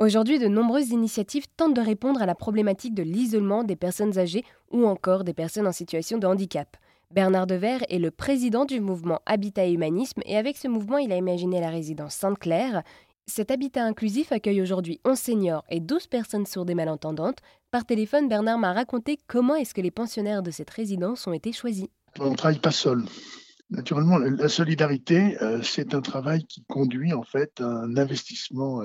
Aujourd'hui, de nombreuses initiatives tentent de répondre à la problématique de l'isolement des personnes âgées ou encore des personnes en situation de handicap. Bernard Dever est le président du mouvement Habitat et Humanisme et avec ce mouvement, il a imaginé la résidence Sainte-Claire. Cet habitat inclusif accueille aujourd'hui 11 seniors et 12 personnes sourdes et malentendantes. Par téléphone, Bernard m'a raconté comment est-ce que les pensionnaires de cette résidence ont été choisis. On ne travaille pas seul. Naturellement, la solidarité, euh, c'est un travail qui conduit en fait à un investissement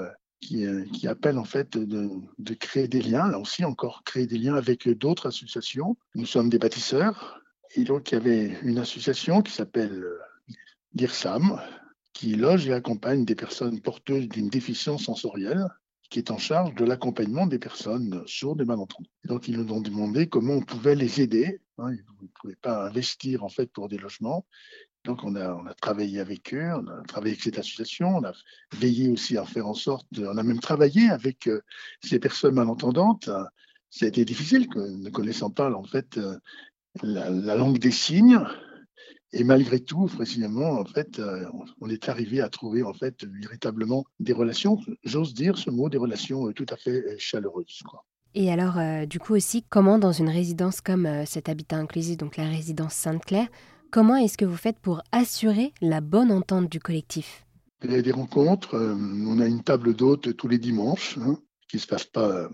euh, euh, qui, appelle en fait de, créer des liens, là aussi encore créer des liens avec d'autres associations. Nous sommes des bâtisseurs, et donc il y avait une association qui s'appelle l'IRSAM, qui loge et accompagne des personnes porteuses d'une déficience sensorielle, qui est en charge de l'accompagnement des personnes sourdes et malentendantes. donc ils nous ont demandé comment on pouvait les aider. Hein. ils ne pouvaient pas investir en fait pour des logements. Donc, on a, travaillé avec eux, on a travaillé avec cette association, on a veillé aussi à faire en sorte, on a même travaillé avec euh, ces personnes malentendantes. Ça a été difficile, ne connaissant pas en fait euh, la, langue des signes. Et malgré tout, précisément, en fait, euh, on est arrivé à trouver en fait véritablement des relations, j'ose dire ce mot, des relations tout à fait chaleureuses. Et alors, du coup aussi, comment dans une résidence comme cet habitat inclusif, donc la résidence Sainte-Claire, Comment est-ce que vous faites pour assurer la bonne entente du collectif? Il y a des rencontres. Euh, on a une table d'hôtes tous les dimanches, hein, qui ne se passe pas euh,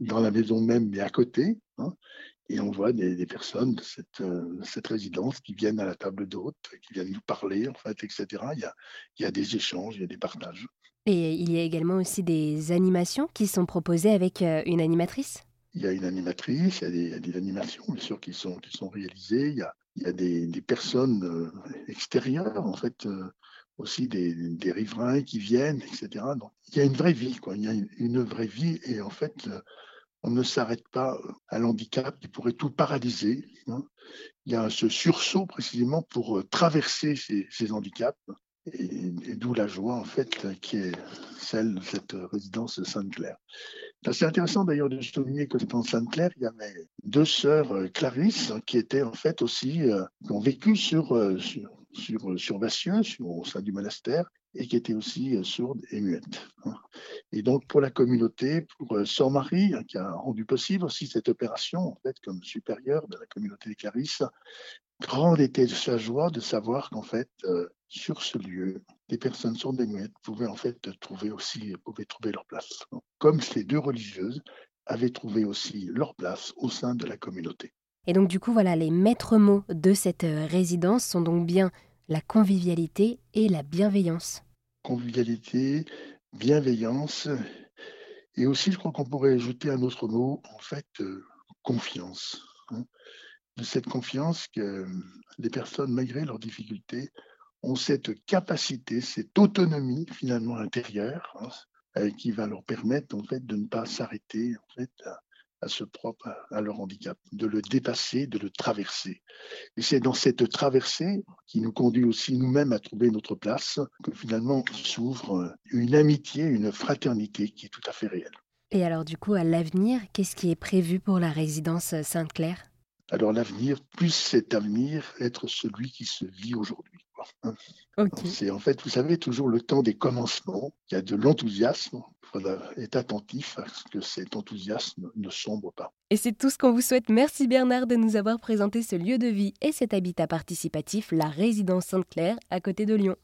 dans la maison même, mais à côté. Hein. et on voit des, personnes de euh, cette, résidence qui viennent à la table d'hôtes, qui viennent nous parler, en fait, etc. Il y, a, il y a des échanges, il y a des partages. Et il y a également aussi des animations qui sont proposées avec une animatrice? Il y a une animatrice, il y a des, animations, bien sûr, qui sont, qui sont réalisées. Il y a, il y a des, personnes euh, extérieures, en fait, euh, aussi des, riverains qui viennent, etc. Donc, il y a une vraie vie, quoi. Il y a une, vraie vie et en fait, euh, on ne s'arrête pas à l'handicap qui pourrait tout paralyser. Hein. Il y a ce sursaut précisément pour traverser ces, handicaps et, d'où la joie, en fait, qui est celle de cette résidence Sainte-Claire. C'est intéressant d'ailleurs de souligner que dans Sainte-Claire, il y avait deux sœurs euh, Clarisse qui étaient en fait aussi, euh, qui ont vécu sur, euh, sur, sur, sur Vassieux, au sein du monastère, et qui étaient aussi sourdes et muettes. Hein. Et donc pour la communauté, pour Sœur Marie, hein, qui a rendu possible aussi cette opération, en fait, comme supérieure de la communauté des Clarisses, grande était sa joie de savoir qu'en fait, sur ce lieu, des personnes sourdes et muettes pouvaient en fait trouver aussi pouvaient trouver leur place, comme ces deux religieuses avaient trouvé aussi leur place au sein de la communauté. Et donc du coup, voilà, les maîtres mots de cette euh, résidence sont donc bien la convivialité et la bienveillance. Convivialité, bienveillance, et aussi, je crois qu'on pourrait ajouter un autre mot, en fait, euh, confiance. Hein. De cette confiance que les personnes, malgré leurs difficultés, ont cette capacité, cette autonomie finalement intérieure hein, euh, qui va leur permettre en fait de ne pas s'arrêter en fait à, ce propre à leur handicap, de le dépasser, de le traverser. Et c'est dans cette traversée qui nous conduit aussi nous-mêmes à trouver notre place que finalement s'ouvre une amitié, une fraternité qui est tout à fait réelle. Et alors du coup, à l'avenir, qu'est-ce qui est prévu pour la résidence Sainte-Claire? Alors l'avenir, plus cet avenir être celui qui se vit aujourd'hui. C'est en fait, vous savez, toujours le temps des commencements. Il y a de l'enthousiasme. Il faudra être attentif à ce que cet enthousiasme ne sombre pas. Et c'est tout ce qu'on vous souhaite. Merci Bernard de nous avoir présenté ce lieu de vie et cet habitat participatif, la résidence Sainte-Claire, à côté de Lyon.